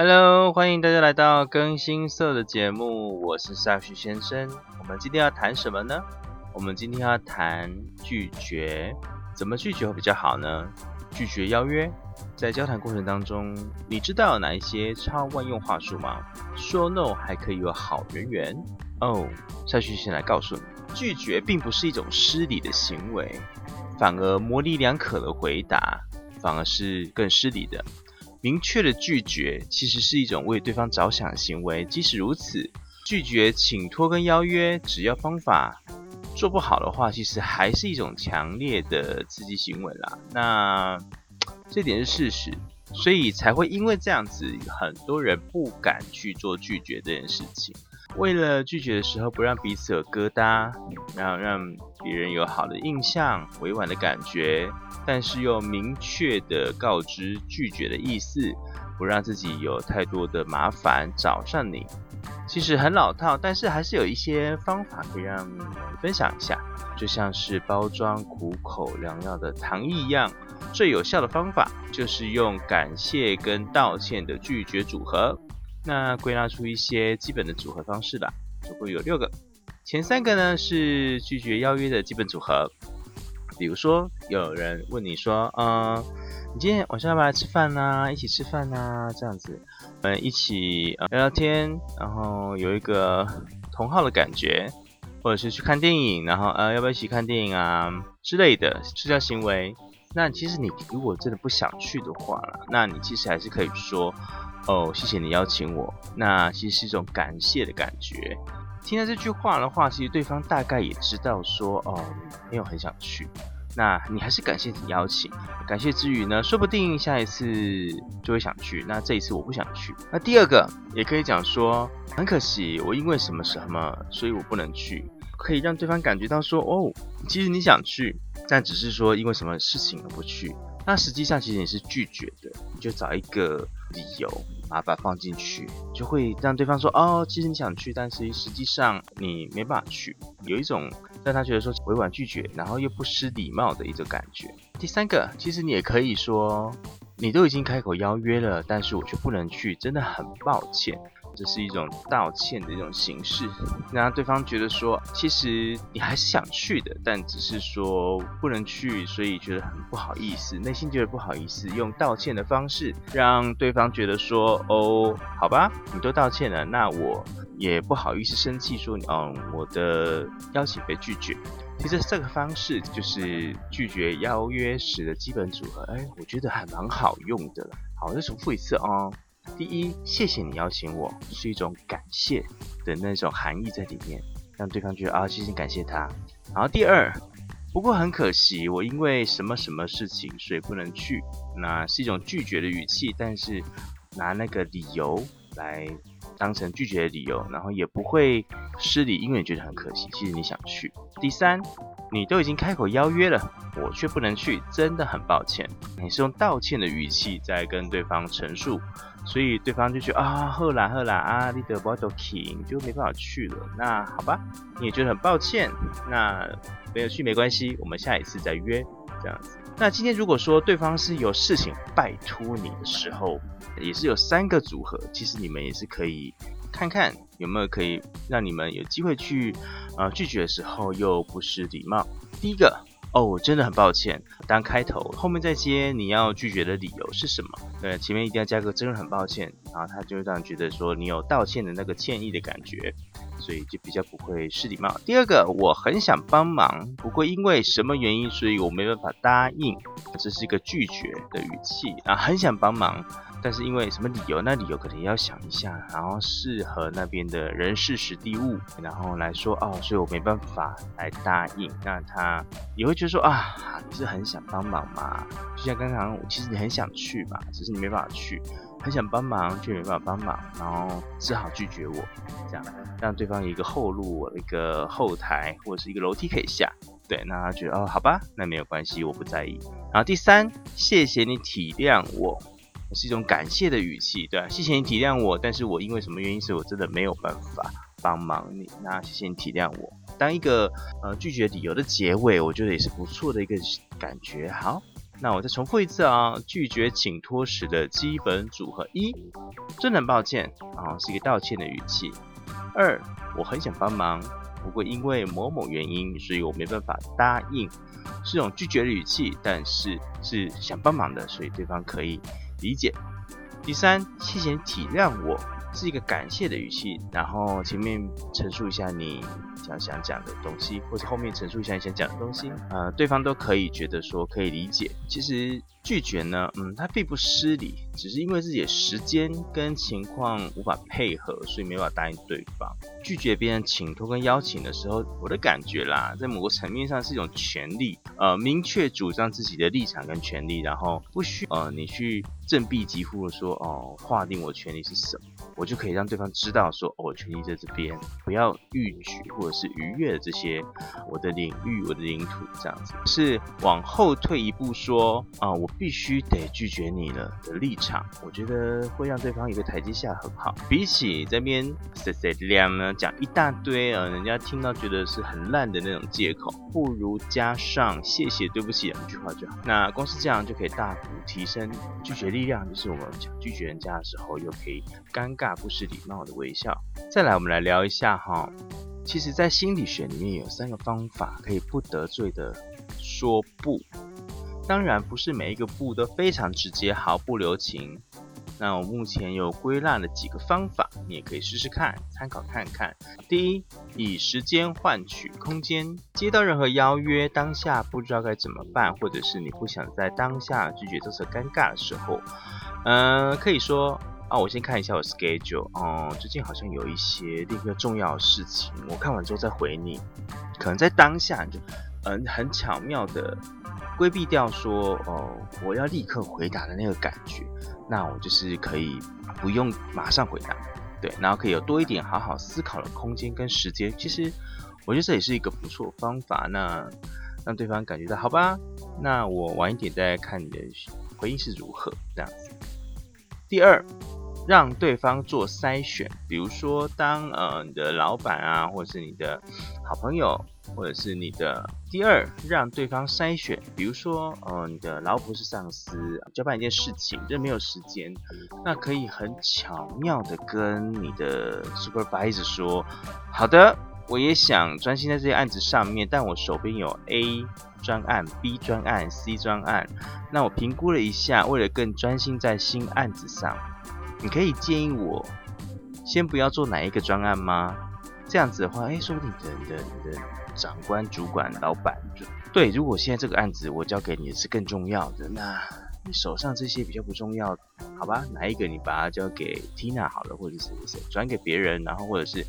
Hello，欢迎大家来到更新色的节目，我是夏旭先生。我们今天要谈什么呢？我们今天要谈拒绝，怎么拒绝会比较好呢？拒绝邀约，在交谈过程当中，你知道哪一些超万用话术吗？说 no 还可以有好人缘哦。夏旭先来告诉你，拒绝并不是一种失礼的行为，反而模棱两可的回答，反而是更失礼的。明确的拒绝其实是一种为对方着想的行为。即使如此，拒绝请托跟邀约，只要方法做不好的话，其实还是一种强烈的刺激行为啦。那这点是事实，所以才会因为这样子，很多人不敢去做拒绝这件事情。为了拒绝的时候不让彼此有疙瘩，然后让别人有好的印象、委婉的感觉，但是又明确的告知拒绝的意思，不让自己有太多的麻烦找上你。其实很老套，但是还是有一些方法可以让你分享一下，就像是包装苦口良药的糖一样，最有效的方法就是用感谢跟道歉的拒绝组合。那归纳出一些基本的组合方式吧，总共有六个。前三个呢是拒绝邀约的基本组合，比如说有人问你说，嗯，你今天晚上要不要来吃饭呢？一起吃饭呢？这样子，我们一起聊聊天，然后有一个同号的感觉，或者是去看电影，然后呃，要不要一起看电影啊之类的社交行为。那其实你如果真的不想去的话那你其实还是可以说。哦，谢谢你邀请我。那其实是一种感谢的感觉。听到这句话的话，其实对方大概也知道说，哦，没有很想去。那你还是感谢你邀请，感谢之余呢，说不定下一次就会想去。那这一次我不想去。那第二个也可以讲说，很可惜，我因为什么什么，所以我不能去。可以让对方感觉到说，哦，其实你想去，但只是说因为什么事情而不去。那实际上其实你是拒绝的，你就找一个理由。把它放进去，就会让对方说哦，其实你想去，但是实际上你没办法去，有一种让他觉得说委婉拒绝，然后又不失礼貌的一种感觉。第三个，其实你也可以说，你都已经开口邀约了，但是我却不能去，真的很抱歉。这是一种道歉的一种形式，让对方觉得说，其实你还是想去的，但只是说不能去，所以觉得很不好意思，内心觉得不好意思，用道歉的方式让对方觉得说，哦，好吧，你都道歉了，那我也不好意思生气，说，嗯，我的邀请被拒绝。其实这个方式就是拒绝邀约时的基本组合，哎，我觉得还蛮好用的。好，再重复一次哦。第一，谢谢你邀请我，是一种感谢的那种含义在里面，让对方觉得啊，谢谢感谢他。然后第二，不过很可惜，我因为什么什么事情，所以不能去。那是一种拒绝的语气，但是拿那个理由来当成拒绝的理由，然后也不会失礼，因为觉得很可惜，其实你想去。第三，你都已经开口邀约了，我却不能去，真的很抱歉。你是用道歉的语气在跟对方陈述。所以对方就觉得啊，赫兰赫兰啊，你得不到请就没办法去了。那好吧，你也觉得很抱歉，那没有去没关系，我们下一次再约这样子。那今天如果说对方是有事情拜托你的时候，也是有三个组合，其实你们也是可以看看有没有可以让你们有机会去呃拒绝的时候又不失礼貌。第一个。哦，我真的很抱歉。当开头后面再接你要拒绝的理由是什么？对，前面一定要加个真的很抱歉，然后他就会让觉得说你有道歉的那个歉意的感觉，所以就比较不会失礼貌。第二个，我很想帮忙，不过因为什么原因，所以我没办法答应。这是一个拒绝的语气啊，很想帮忙，但是因为什么理由？那理由可能也要想一下，然后适合那边的人事、时地物，然后来说哦，所以我没办法来答应。那他也会觉得说啊，你是很想帮忙嘛？就像刚刚，其实你很想去嘛，只是你没办法去，很想帮忙却没办法帮忙，然后只好拒绝我，这样让对方一个后路、一个后台或者是一个楼梯可以下。对，那他觉得哦，好吧，那没有关系，我不在意。然后第三，谢谢你体谅我。是一种感谢的语气，对谢谢你体谅我，但是我因为什么原因，所以我真的没有办法帮忙你。那谢谢你体谅我，当一个呃拒绝理由的结尾，我觉得也是不错的一个感觉。好，那我再重复一次啊，拒绝请托时的基本组合：一，真的很抱歉啊，是一个道歉的语气；二，我很想帮忙，不过因为某某原因，所以我没办法答应，是种拒绝的语气，但是是想帮忙的，所以对方可以。理解。第三，谢谢你体谅我，是一个感谢的语气。然后前面陈述一下你想想讲的东西，或者后面陈述一下你想讲的东西，呃，对方都可以觉得说可以理解。其实。拒绝呢，嗯，他并不失礼，只是因为自己的时间跟情况无法配合，所以没办法答应对方。拒绝别人请托跟邀请的时候，我的感觉啦，在某个层面上是一种权利，呃，明确主张自己的立场跟权利，然后不需呃你去振臂疾呼的说，哦，划定我权利是什么，我就可以让对方知道说，哦，权利在这边，不要逾矩或者是逾越这些我的领域、我的领土这样子，是往后退一步说，啊，我。必须得拒绝你了的立场，我觉得会让对方一个台阶下很好。比起这边 say say 两呢讲一大堆啊，人家听到觉得是很烂的那种借口，不如加上谢谢、对不起两句话就好。那光是这样就可以大幅提升拒绝力力量，就是我们想拒绝人家的时候，又可以尴尬不失礼貌的微笑。再来，我们来聊一下哈，其实，在心理学里面有三个方法可以不得罪的说不。当然不是每一个不都非常直接，毫不留情。那我目前有归纳了几个方法，你也可以试试看，参考看看。第一，以时间换取空间。接到任何邀约，当下不知道该怎么办，或者是你不想在当下拒绝这次尴尬的时候，嗯，可以说啊，我先看一下我 schedule，哦，最近好像有一些另一个重要的事情，我看完之后再回你。可能在当下就，嗯，很巧妙的。规避掉说哦，我要立刻回答的那个感觉，那我就是可以不用马上回答，对，然后可以有多一点好好思考的空间跟时间。其实我觉得这也是一个不错方法，那让对方感觉到好吧，那我晚一点再看你的回应是如何这样子。第二。让对方做筛选，比如说，当呃你的老板啊，或者是你的好朋友，或者是你的第二，让对方筛选，比如说，呃你的老婆是上司，交办一件事情，这没有时间，那可以很巧妙的跟你的 supervisor 说，好的，我也想专心在这些案子上面，但我手边有 A 专案、B 专案、C 专案，那我评估了一下，为了更专心在新案子上。你可以建议我先不要做哪一个专案吗？这样子的话，哎，说不定你的、你的、的长官、主管、老板对。如果现在这个案子我交给你是更重要的，那你手上这些比较不重要，好吧？哪一个你把它交给 Tina 好了，或者是谁转给别人，然后或者是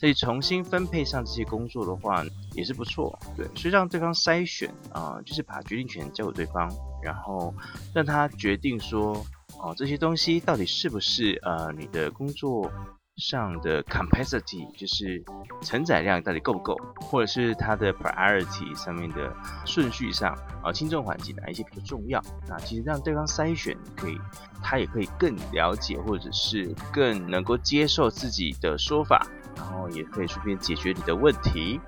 可以重新分配上这些工作的话，也是不错。对，所以让对方筛选啊，就是把决定权交给对方，然后让他决定说。哦，这些东西到底是不是呃你的工作上的 capacity，就是承载量到底够不够，或者是它的 priority 上面的顺序上啊轻重缓急哪一些比较重要？那其实让对方筛选，可以他也可以更了解，或者是更能够接受自己的说法，然后也可以顺便解决你的问题。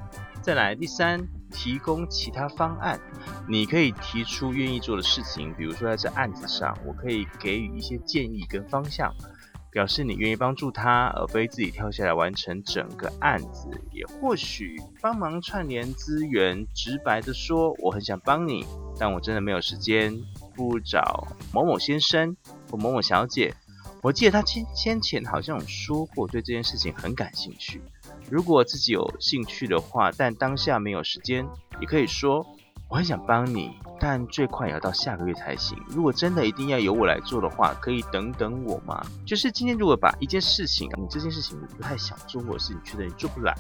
再来第三。提供其他方案，你可以提出愿意做的事情，比如说在这案子上，我可以给予一些建议跟方向，表示你愿意帮助他，而非自己跳下来完成整个案子。也或许帮忙串联资源，直白的说，我很想帮你，但我真的没有时间，不如找某某先生或某某小姐。我记得他先先前好像说过，对这件事情很感兴趣。如果自己有兴趣的话，但当下没有时间，也可以说我很想帮你，但最快也要到下个月才行。如果真的一定要由我来做的话，可以等等我吗？就是今天如果把一件事情，你这件事情你不太想做，或者是你觉得你做不来。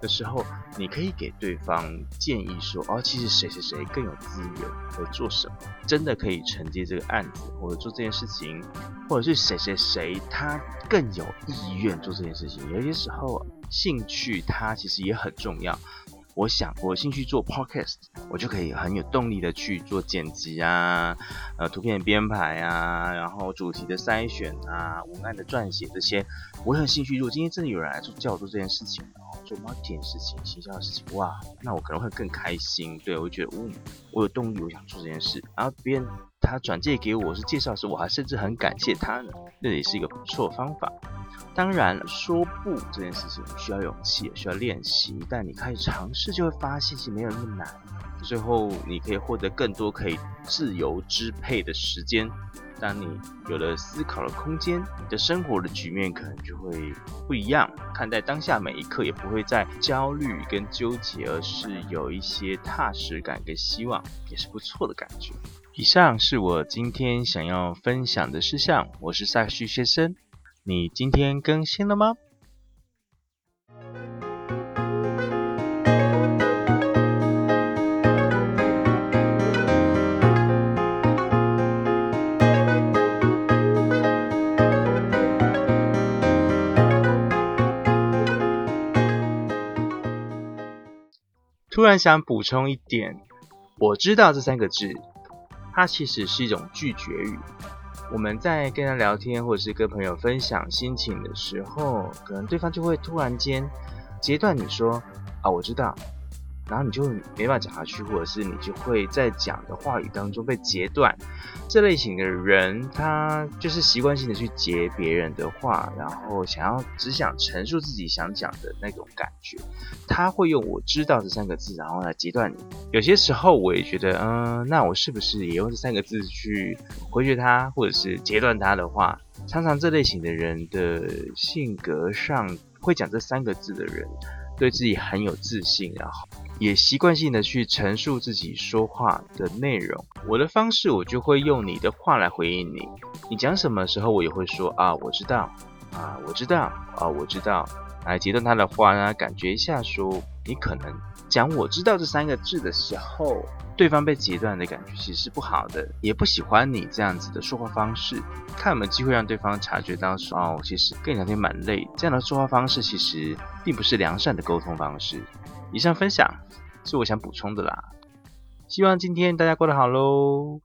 的时候，你可以给对方建议说：“哦，其实谁谁谁更有资源，会做什么，真的可以承接这个案子，或者做这件事情，或者是谁谁谁他更有意愿做这件事情。有些时候，兴趣它其实也很重要。”我想，我兴趣做 podcast，我就可以很有动力的去做剪辑啊，呃，图片编排啊，然后主题的筛选啊，文案的撰写这些，我很兴趣。如果今天真的有人来做叫我做这件事情，然后做 marketing 事情、行销的事情，哇，那我可能会更开心。对我觉得，嗯，我有动力，我想做这件事。然后别人他转介给我是介绍时，我还甚至很感谢他呢，这也是一个不错方法。当然，说不这件事情需要勇气，也需要练习。但你开始尝试，就会发现其实没有那么难。最后，你可以获得更多可以自由支配的时间。当你有了思考的空间，你的生活的局面可能就会不一样。看待当下每一刻，也不会再焦虑跟纠结，而是有一些踏实感跟希望，也是不错的感觉。以上是我今天想要分享的事项。我是萨克旭先生。你今天更新了吗？突然想补充一点，我知道这三个字，它其实是一种拒绝语。我们在跟人聊天，或者是跟朋友分享心情的时候，可能对方就会突然间截断你说：“啊，我知道。”然后你就没办法讲下去，或者是你就会在讲的话语当中被截断。这类型的人，他就是习惯性的去截别人的话，然后想要只想陈述自己想讲的那种感觉。他会用“我知道”这三个字，然后来截断你。有些时候，我也觉得，嗯，那我是不是也用这三个字去回绝他，或者是截断他的话？常常这类型的人的性格上，会讲这三个字的人。对自己很有自信，然后也习惯性的去陈述自己说话的内容。我的方式，我就会用你的话来回应你。你讲什么时候，我也会说啊，我知道，啊，我知道，啊，我知道，来截断他的话，让他感觉一下，说你可能讲我知道这三个字的时候。对方被截断的感觉其实是不好的，也不喜欢你这样子的说话方式。看有没有机会让对方察觉到说哦，其实跟你聊天蛮累，这样的说话方式其实并不是良善的沟通方式。以上分享是我想补充的啦，希望今天大家过得好喽。